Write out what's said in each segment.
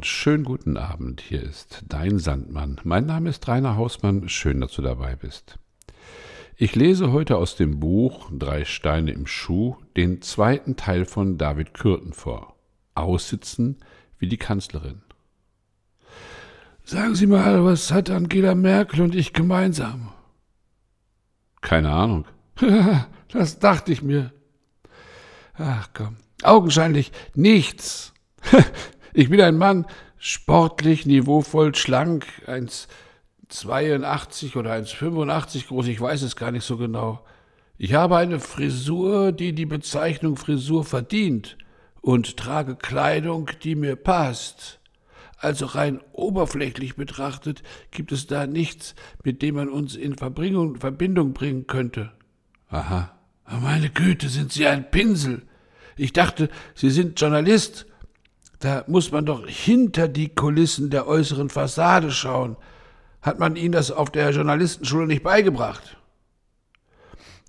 und schönen guten Abend. Hier ist dein Sandmann. Mein Name ist Rainer Hausmann. Schön, dass du dabei bist. Ich lese heute aus dem Buch Drei Steine im Schuh den zweiten Teil von David Kürten vor. Aussitzen wie die Kanzlerin. Sagen Sie mal, was hat Angela Merkel und ich gemeinsam? Keine Ahnung. das dachte ich mir. Ach komm, augenscheinlich nichts. Ich bin ein Mann, sportlich, niveauvoll, schlank, 1,82 oder 1,85 groß, ich weiß es gar nicht so genau. Ich habe eine Frisur, die die Bezeichnung Frisur verdient und trage Kleidung, die mir passt. Also rein oberflächlich betrachtet gibt es da nichts, mit dem man uns in Verbindung bringen könnte. Aha. Meine Güte, sind Sie ein Pinsel. Ich dachte, Sie sind Journalist da muss man doch hinter die Kulissen der äußeren Fassade schauen. Hat man Ihnen das auf der Journalistenschule nicht beigebracht?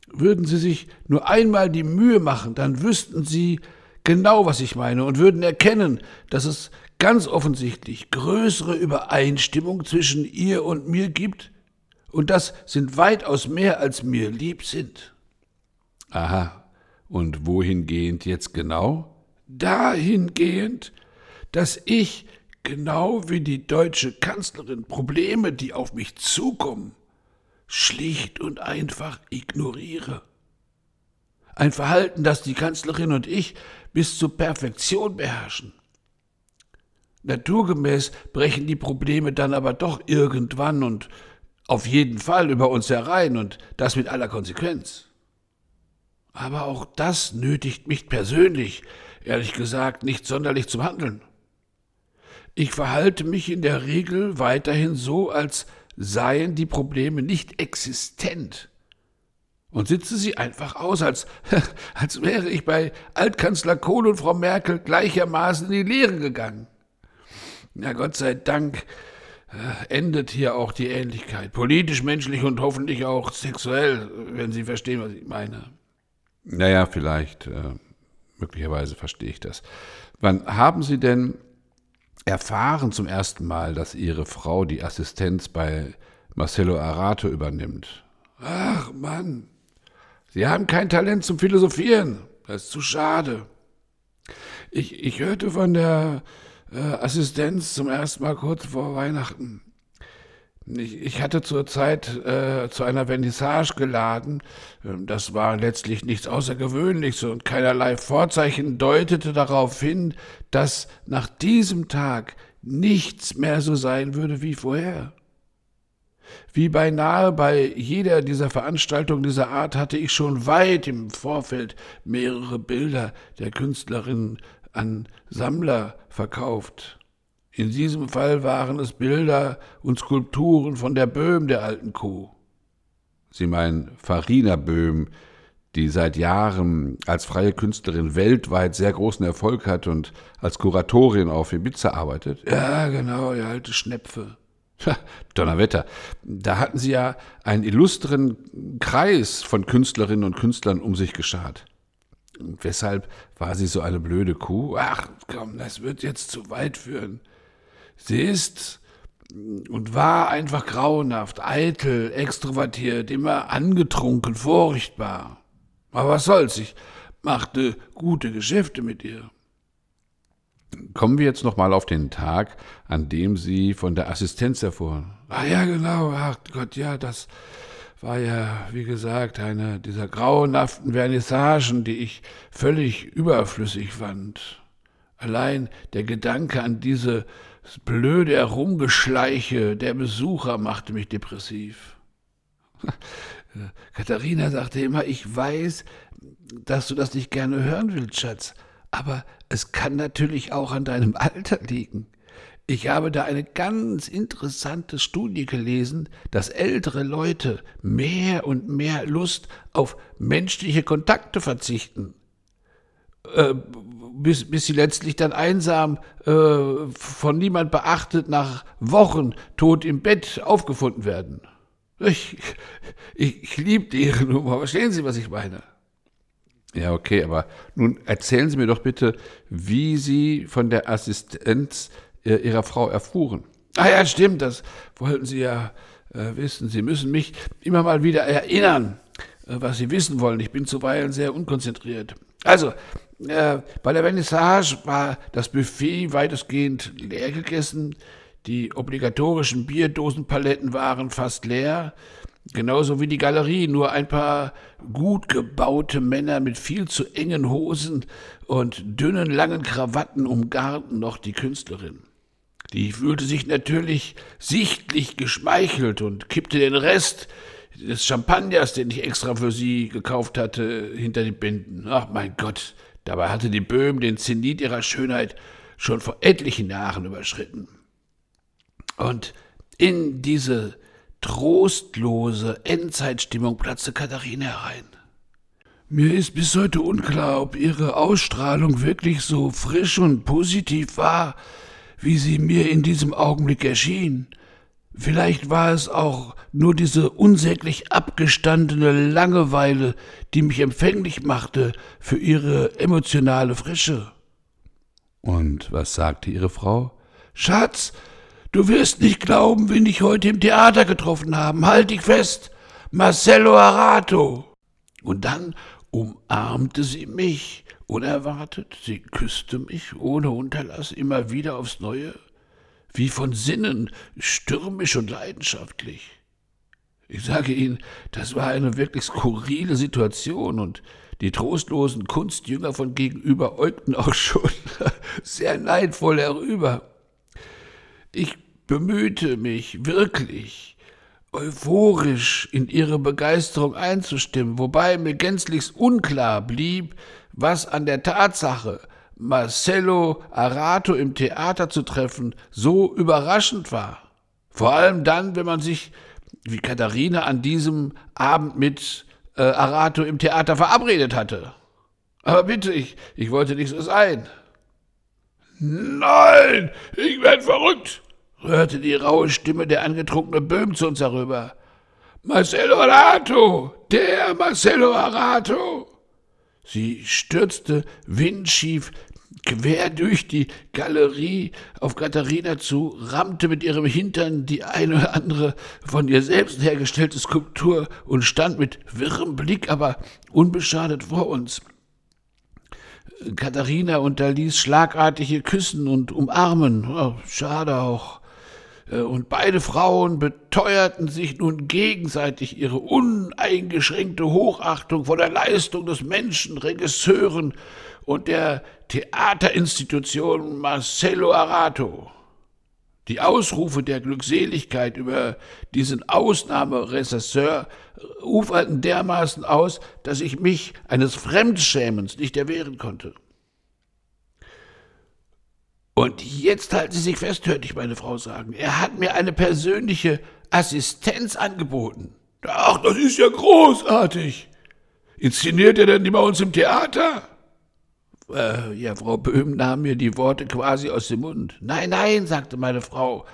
Würden Sie sich nur einmal die Mühe machen, dann wüssten Sie genau, was ich meine und würden erkennen, dass es ganz offensichtlich größere Übereinstimmung zwischen ihr und mir gibt, und das sind weitaus mehr, als mir lieb sind. Aha, und wohingehend jetzt genau? Dahingehend, dass ich, genau wie die deutsche Kanzlerin, Probleme, die auf mich zukommen, schlicht und einfach ignoriere. Ein Verhalten, das die Kanzlerin und ich bis zur Perfektion beherrschen. Naturgemäß brechen die Probleme dann aber doch irgendwann und auf jeden Fall über uns herein und das mit aller Konsequenz. Aber auch das nötigt mich persönlich, ehrlich gesagt, nicht sonderlich zum Handeln. Ich verhalte mich in der Regel weiterhin so, als seien die Probleme nicht existent und sitze sie einfach aus, als, als wäre ich bei Altkanzler Kohl und Frau Merkel gleichermaßen in die Lehre gegangen. Na Gott sei Dank äh, endet hier auch die Ähnlichkeit, politisch, menschlich und hoffentlich auch sexuell, wenn Sie verstehen, was ich meine. Naja, vielleicht, äh, möglicherweise verstehe ich das. Wann haben Sie denn erfahren zum ersten Mal, dass ihre Frau die Assistenz bei Marcello Arato übernimmt. Ach Mann, Sie haben kein Talent zum Philosophieren. Das ist zu schade. Ich, ich hörte von der äh, Assistenz zum ersten Mal kurz vor Weihnachten. Ich, hatte zur Zeit äh, zu einer Vernissage geladen. Ähm, das war letztlich nichts Außergewöhnliches und keinerlei Vorzeichen deutete darauf hin, dass nach diesem Tag nichts mehr so sein würde wie vorher. Wie beinahe bei jeder dieser Veranstaltungen dieser Art hatte ich schon weit im Vorfeld mehrere Bilder der Künstlerin an Sammler verkauft. In diesem Fall waren es Bilder und Skulpturen von der Böhm der alten Kuh. Sie meinen Farina Böhm, die seit Jahren als freie Künstlerin weltweit sehr großen Erfolg hat und als Kuratorin auf Ibiza arbeitet? Ja, genau, die alte Schnepfe. Donnerwetter. Da hatten sie ja einen illustren Kreis von Künstlerinnen und Künstlern um sich geschart. Und weshalb war sie so eine blöde Kuh? Ach, komm, das wird jetzt zu weit führen. Sie ist und war einfach grauenhaft, eitel, extrovertiert, immer angetrunken, furchtbar. Aber was soll's, ich machte gute Geschäfte mit ihr. Kommen wir jetzt nochmal auf den Tag, an dem Sie von der Assistenz erfuhren. Ah ja, genau, ach Gott, ja, das war ja, wie gesagt, eine dieser grauenhaften Vernissagen, die ich völlig überflüssig fand. Allein der Gedanke an diese das blöde Herumgeschleiche der Besucher machte mich depressiv. Katharina sagte immer, ich weiß, dass du das nicht gerne hören willst, Schatz, aber es kann natürlich auch an deinem Alter liegen. Ich habe da eine ganz interessante Studie gelesen, dass ältere Leute mehr und mehr Lust auf menschliche Kontakte verzichten. Äh, bis, bis sie letztlich dann einsam, äh, von niemand beachtet, nach Wochen tot im Bett aufgefunden werden. Ich, ich, ich liebe ihre Nummer. Verstehen Sie, was ich meine? Ja, okay, aber nun erzählen Sie mir doch bitte, wie Sie von der Assistenz äh, Ihrer Frau erfuhren. Ah ja, stimmt, das wollten Sie ja äh, wissen. Sie müssen mich immer mal wieder erinnern, äh, was Sie wissen wollen. Ich bin zuweilen sehr unkonzentriert. Also, äh, bei der Vernissage war das Buffet weitestgehend leer gegessen. Die obligatorischen Bierdosenpaletten waren fast leer. Genauso wie die Galerie, nur ein paar gut gebaute Männer mit viel zu engen Hosen und dünnen, langen Krawatten umgarten noch die Künstlerin. Die fühlte sich natürlich sichtlich geschmeichelt und kippte den Rest des Champagners, den ich extra für sie gekauft hatte, hinter die Binden. Ach mein Gott, dabei hatte die Böhm den Zenit ihrer Schönheit schon vor etlichen Jahren überschritten. Und in diese trostlose Endzeitstimmung platzte Katharina herein. Mir ist bis heute unklar, ob ihre Ausstrahlung wirklich so frisch und positiv war, wie sie mir in diesem Augenblick erschien. Vielleicht war es auch nur diese unsäglich abgestandene Langeweile, die mich empfänglich machte für ihre emotionale Frische. Und was sagte Ihre Frau? Schatz, du wirst nicht glauben, wen ich heute im Theater getroffen habe. Halt dich fest, Marcello Arato. Und dann umarmte sie mich unerwartet, sie küsste mich ohne Unterlass immer wieder aufs Neue wie von Sinnen, stürmisch und leidenschaftlich. Ich sage Ihnen, das war eine wirklich skurrile Situation und die trostlosen Kunstjünger von gegenüber äugten auch schon sehr neidvoll herüber. Ich bemühte mich wirklich, euphorisch in ihre Begeisterung einzustimmen, wobei mir gänzlich unklar blieb, was an der Tatsache, Marcello Arato im Theater zu treffen, so überraschend war. Vor allem dann, wenn man sich, wie Katharina, an diesem Abend mit äh, Arato im Theater verabredet hatte. Aber bitte, ich, ich wollte nicht so sein. Nein, ich werde verrückt, rührte die raue Stimme der angetrunkene Böhm zu uns herüber. Marcello Arato, der Marcello Arato. Sie stürzte windschief quer durch die Galerie auf Katharina zu, rammte mit ihrem Hintern die eine oder andere von ihr selbst hergestellte Skulptur und stand mit wirrem Blick, aber unbeschadet vor uns. Katharina unterließ schlagartige Küssen und Umarmen. Oh, schade auch. Äh, und beide Frauen beteuerten sich nun gegenseitig ihre uneingeschränkte Hochachtung vor der Leistung des Menschen, Regisseuren und der Theaterinstitution Marcello Arato. Die Ausrufe der Glückseligkeit über diesen Ausnahmeregisseur uferten dermaßen aus, dass ich mich eines Fremdschämens nicht erwehren konnte. Und jetzt halten Sie sich fest, hörte ich meine Frau sagen. Er hat mir eine persönliche Assistenz angeboten. Ach, das ist ja großartig. Inszeniert er denn die bei uns im Theater? Äh, ja, Frau Böhm nahm mir die Worte quasi aus dem Mund. Nein, nein, sagte meine Frau.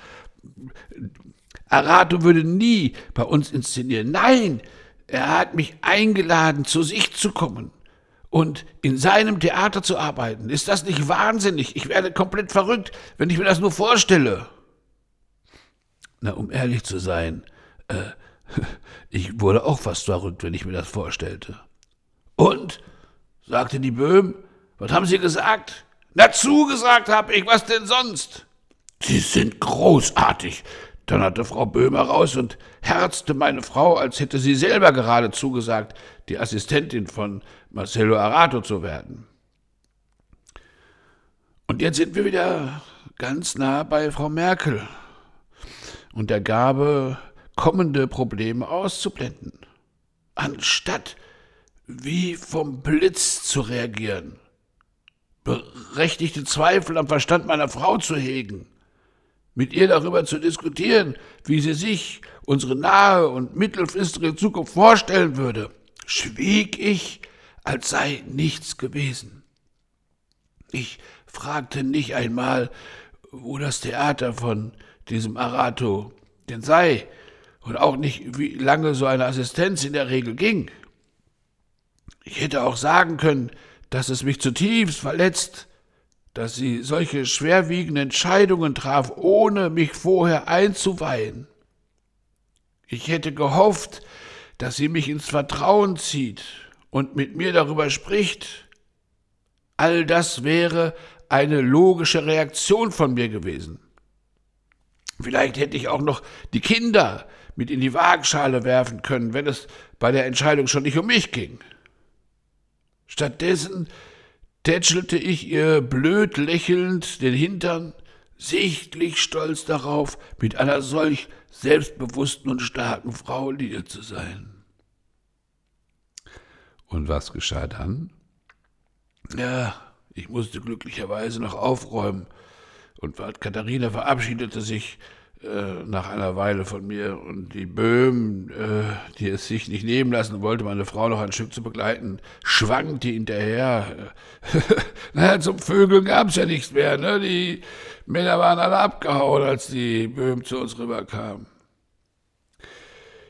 Arato würde nie bei uns inszenieren. Nein, er hat mich eingeladen, zu sich zu kommen und in seinem Theater zu arbeiten. Ist das nicht wahnsinnig? Ich werde komplett verrückt, wenn ich mir das nur vorstelle. Na, um ehrlich zu sein, äh, ich wurde auch fast verrückt, wenn ich mir das vorstellte. Und? sagte die Böhm, was haben Sie gesagt? Na, zugesagt hab ich, was denn sonst? Sie sind großartig, donnerte Frau Böhmer raus und herzte meine Frau, als hätte sie selber gerade zugesagt, die Assistentin von Marcello Arato zu werden. Und jetzt sind wir wieder ganz nah bei Frau Merkel und der Gabe, kommende Probleme auszublenden, anstatt wie vom Blitz zu reagieren berechtigte Zweifel am Verstand meiner Frau zu hegen, mit ihr darüber zu diskutieren, wie sie sich unsere nahe und mittelfristige Zukunft vorstellen würde, schwieg ich, als sei nichts gewesen. Ich fragte nicht einmal, wo das Theater von diesem Arato denn sei und auch nicht, wie lange so eine Assistenz in der Regel ging. Ich hätte auch sagen können, dass es mich zutiefst verletzt, dass sie solche schwerwiegende Entscheidungen traf, ohne mich vorher einzuweihen. Ich hätte gehofft, dass sie mich ins Vertrauen zieht und mit mir darüber spricht. All das wäre eine logische Reaktion von mir gewesen. Vielleicht hätte ich auch noch die Kinder mit in die Waagschale werfen können, wenn es bei der Entscheidung schon nicht um mich ging. Stattdessen tätschelte ich ihr blöd lächelnd den Hintern, sichtlich stolz darauf, mit einer solch selbstbewussten und starken Frau liiert zu sein. Und was geschah dann? Ja, ich musste glücklicherweise noch aufräumen, und Katharina verabschiedete sich äh, nach einer Weile von mir und die Böhm, äh, die es sich nicht nehmen lassen wollte, meine Frau noch ein Stück zu begleiten, schwankte hinterher. naja, zum Vögeln gab es ja nichts mehr. Ne? Die Männer waren alle abgehauen, als die Böhm zu uns rüberkamen.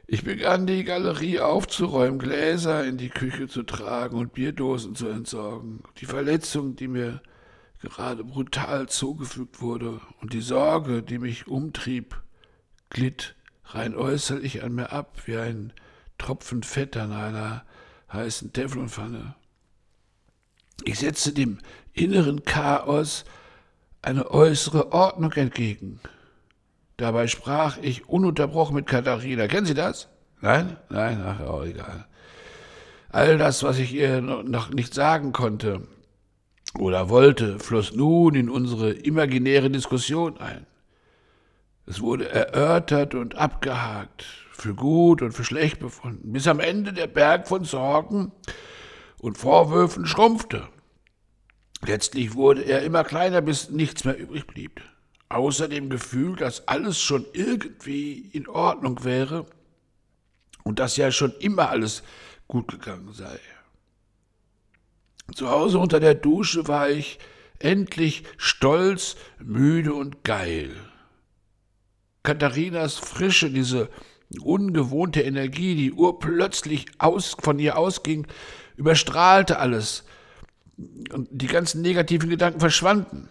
Ich begann die Galerie aufzuräumen, Gläser in die Küche zu tragen und Bierdosen zu entsorgen. Die Verletzung, die mir gerade brutal zugefügt wurde, und die Sorge, die mich umtrieb, glitt rein äußerlich an mir ab wie ein Tropfen Fett an einer heißen Teflonpfanne. Ich setzte dem inneren Chaos eine äußere Ordnung entgegen. Dabei sprach ich ununterbrochen mit Katharina. Kennen Sie das? Nein? Nein? Ach, auch egal. All das, was ich ihr noch nicht sagen konnte, oder wollte, floss nun in unsere imaginäre Diskussion ein. Es wurde erörtert und abgehakt, für gut und für schlecht befunden, bis am Ende der Berg von Sorgen und Vorwürfen schrumpfte. Letztlich wurde er immer kleiner, bis nichts mehr übrig blieb, außer dem Gefühl, dass alles schon irgendwie in Ordnung wäre und dass ja schon immer alles gut gegangen sei. Zu Hause unter der Dusche war ich endlich stolz, müde und geil. Katharinas Frische, diese ungewohnte Energie, die urplötzlich aus, von ihr ausging, überstrahlte alles. Und die ganzen negativen Gedanken verschwanden.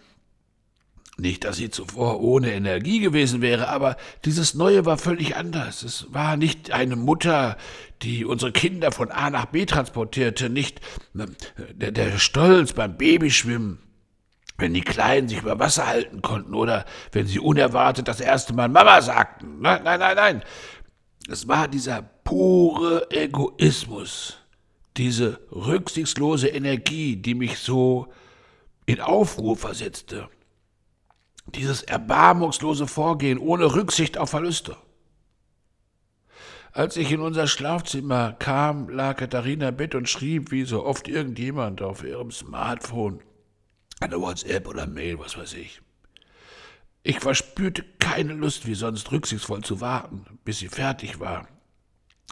Nicht, dass sie zuvor ohne Energie gewesen wäre, aber dieses Neue war völlig anders. Es war nicht eine Mutter, die unsere Kinder von A nach B transportierte, nicht äh, der, der Stolz beim Babyschwimmen, wenn die Kleinen sich über Wasser halten konnten oder wenn sie unerwartet das erste Mal Mama sagten. Nein, nein, nein, nein. Es war dieser pure Egoismus, diese rücksichtslose Energie, die mich so in Aufruhr versetzte. Dieses erbarmungslose Vorgehen ohne Rücksicht auf Verluste. Als ich in unser Schlafzimmer kam, lag Katharina im Bett und schrieb, wie so oft irgendjemand auf ihrem Smartphone, eine WhatsApp oder Mail, was weiß ich. Ich verspürte keine Lust, wie sonst rücksichtsvoll zu warten, bis sie fertig war,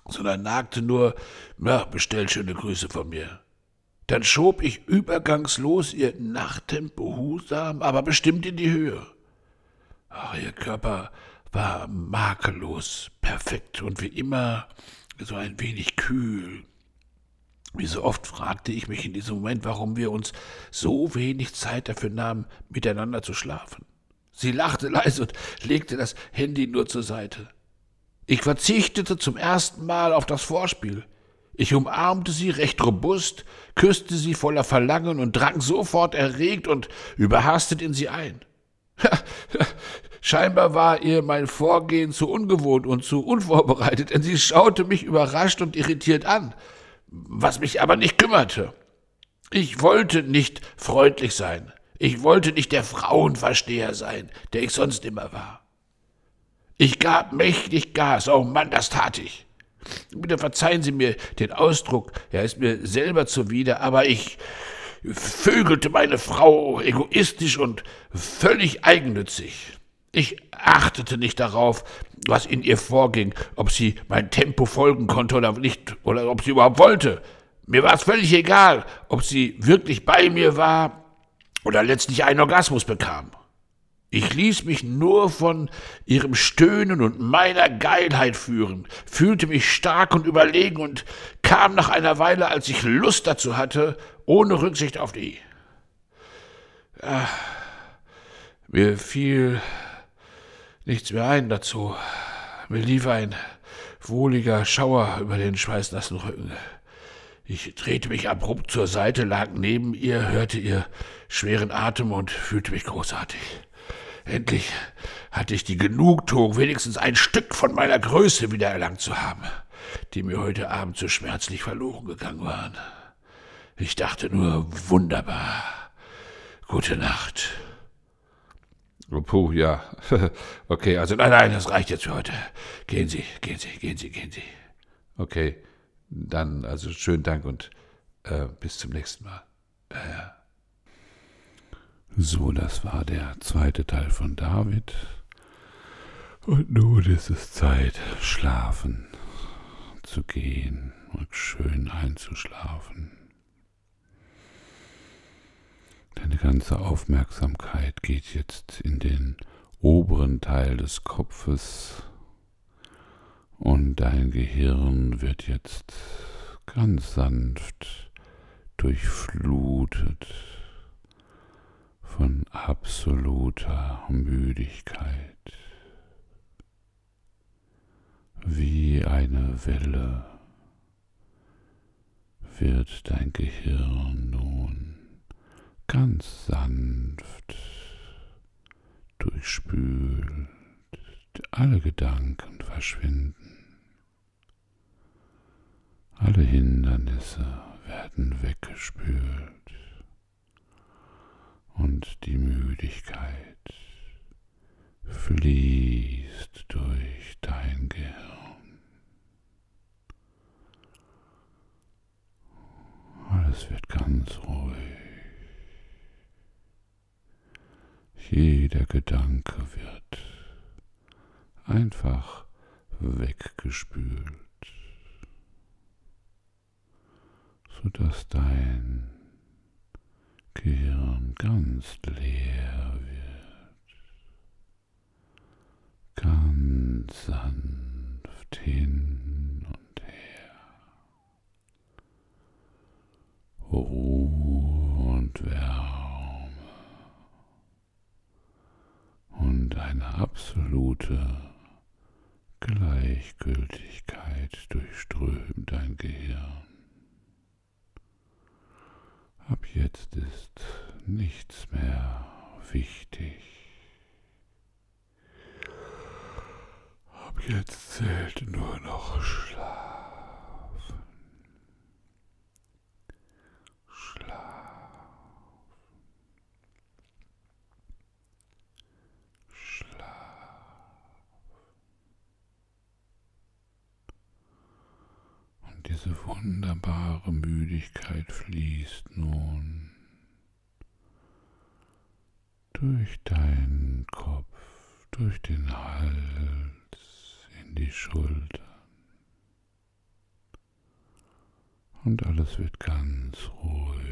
sondern nagte nur, na, bestell schöne Grüße von mir. Dann schob ich übergangslos ihr Nachttempo behutsam, aber bestimmt in die Höhe. Ach, ihr Körper war makellos, perfekt und wie immer so ein wenig kühl. Wie so oft fragte ich mich in diesem Moment, warum wir uns so wenig Zeit dafür nahmen, miteinander zu schlafen. Sie lachte leise und legte das Handy nur zur Seite. Ich verzichtete zum ersten Mal auf das Vorspiel. Ich umarmte sie recht robust, küsste sie voller Verlangen und drang sofort erregt und überhastet in sie ein. Scheinbar war ihr mein Vorgehen zu ungewohnt und zu unvorbereitet, denn sie schaute mich überrascht und irritiert an, was mich aber nicht kümmerte. Ich wollte nicht freundlich sein. Ich wollte nicht der Frauenversteher sein, der ich sonst immer war. Ich gab mächtig Gas. Oh Mann, das tat ich. Bitte verzeihen Sie mir den Ausdruck, er ist mir selber zuwider, aber ich vögelte meine Frau egoistisch und völlig eigennützig. Ich achtete nicht darauf, was in ihr vorging, ob sie mein Tempo folgen konnte oder nicht, oder ob sie überhaupt wollte. Mir war es völlig egal, ob sie wirklich bei mir war oder letztlich einen Orgasmus bekam. Ich ließ mich nur von ihrem Stöhnen und meiner Geilheit führen, fühlte mich stark und überlegen und kam nach einer Weile, als ich Lust dazu hatte, ohne Rücksicht auf die. Ach, mir fiel nichts mehr ein dazu. Mir lief ein wohliger Schauer über den schweißnassen Rücken. Ich drehte mich abrupt zur Seite, lag neben ihr, hörte ihr schweren Atem und fühlte mich großartig. Endlich hatte ich die Genugtuung, wenigstens ein Stück von meiner Größe wiedererlangt zu haben, die mir heute Abend so schmerzlich verloren gegangen waren. Ich dachte nur, wunderbar. Gute Nacht. Oh, puh, ja. okay, also nein, nein, das reicht jetzt für heute. Gehen Sie, gehen Sie, gehen Sie, gehen Sie. Okay, dann also schönen Dank und äh, bis zum nächsten Mal. Äh. So, das war der zweite Teil von David. Und nun ist es Zeit, schlafen zu gehen und schön einzuschlafen. Deine ganze Aufmerksamkeit geht jetzt in den oberen Teil des Kopfes und dein Gehirn wird jetzt ganz sanft durchflutet von absoluter Müdigkeit, wie eine Welle wird dein Gehirn nun ganz sanft durchspült, alle Gedanken verschwinden, alle Hindernisse werden weggespült und die Müdigkeit fließt durch dein Gehirn. Alles wird ganz ruhig. Jeder Gedanke wird einfach weggespült, sodass dein Gehirn ganz leer wird, ganz sanft hin und her. Ruhe und Wärme und eine absolute Gleichgültigkeit durchströmt dein Gehirn. Ab jetzt ist nichts mehr wichtig. Ab jetzt zählt nur noch Schlafen. Schlaf. Schlaf. Und diese wunderbare Müdigkeit fließt nun durch deinen Kopf, durch den Hals, in die Schultern. Und alles wird ganz ruhig,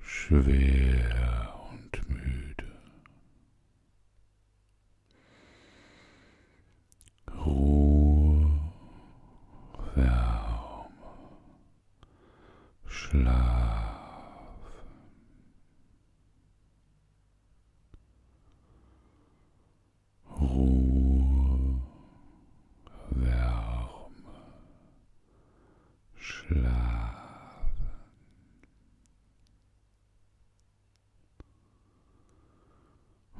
schwer und müde. Ruhe, Wärme, Schlaf. Ruhe, Wärme, Schlaf.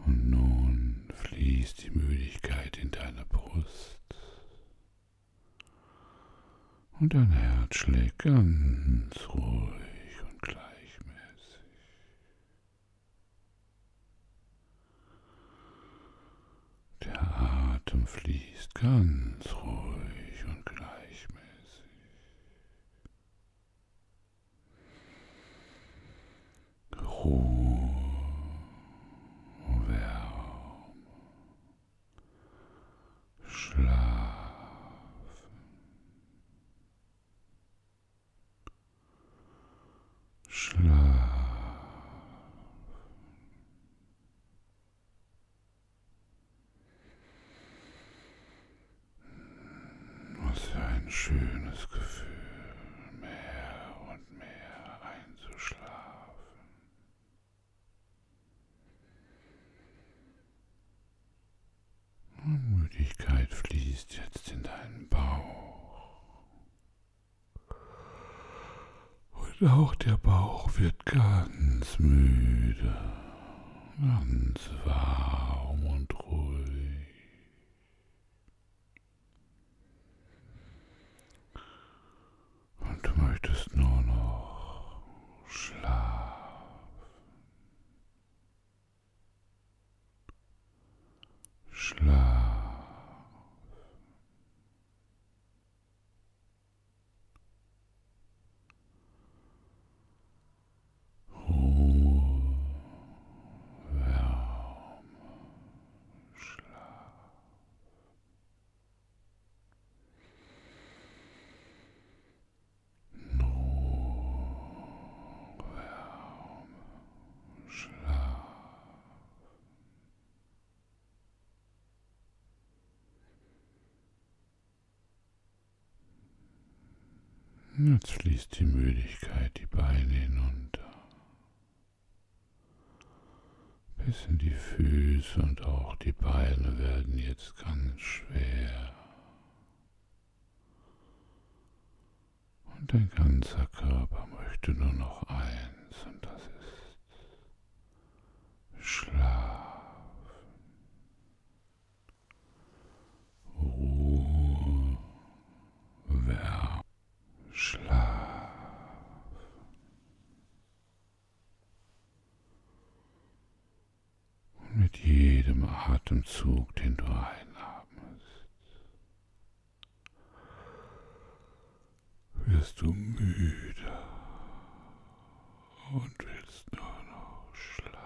Und nun fließt die Müdigkeit in deine Brust. Und dein Herz schlägt ganz ruhig und gleichmäßig. Der Atem fließt ganz ruhig und gleichmäßig. Ruhe, Wärme, Schlaf. Schlaf. Was für ein schönes Gefühl, mehr und mehr einzuschlafen. Fließt jetzt in deinen Bauch. Und auch der Bauch wird ganz müde, ganz warm und ruhig. Und du möchtest nur Jetzt fließt die Müdigkeit die Beine hinunter, bis in die Füße und auch die Beine werden jetzt ganz schwer. Und dein ganzer Körper möchte nur noch eins und das ist Schlaf. Ruhe, Wärme. Schlaf. Und mit jedem Atemzug, den du einatmest, wirst du müde und willst nur noch schlafen.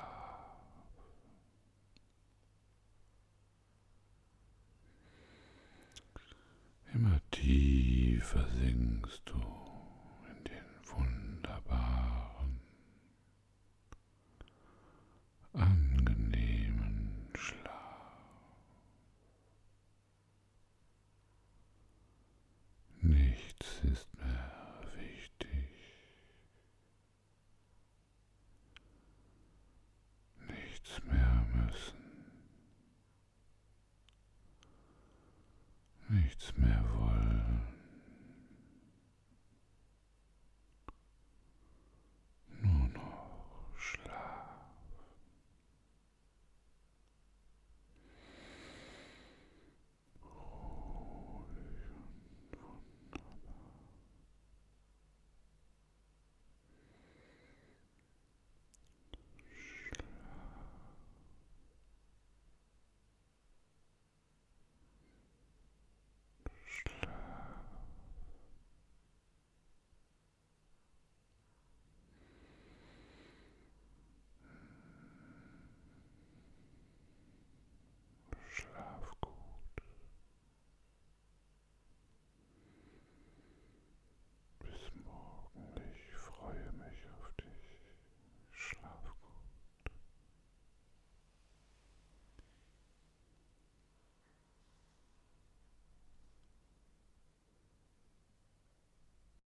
Immer tiefer sinkst du in den wunderbaren, angenehmen Schlaf. Nichts ist mehr wichtig. Nichts mehr müssen. Nichts mehr wollen.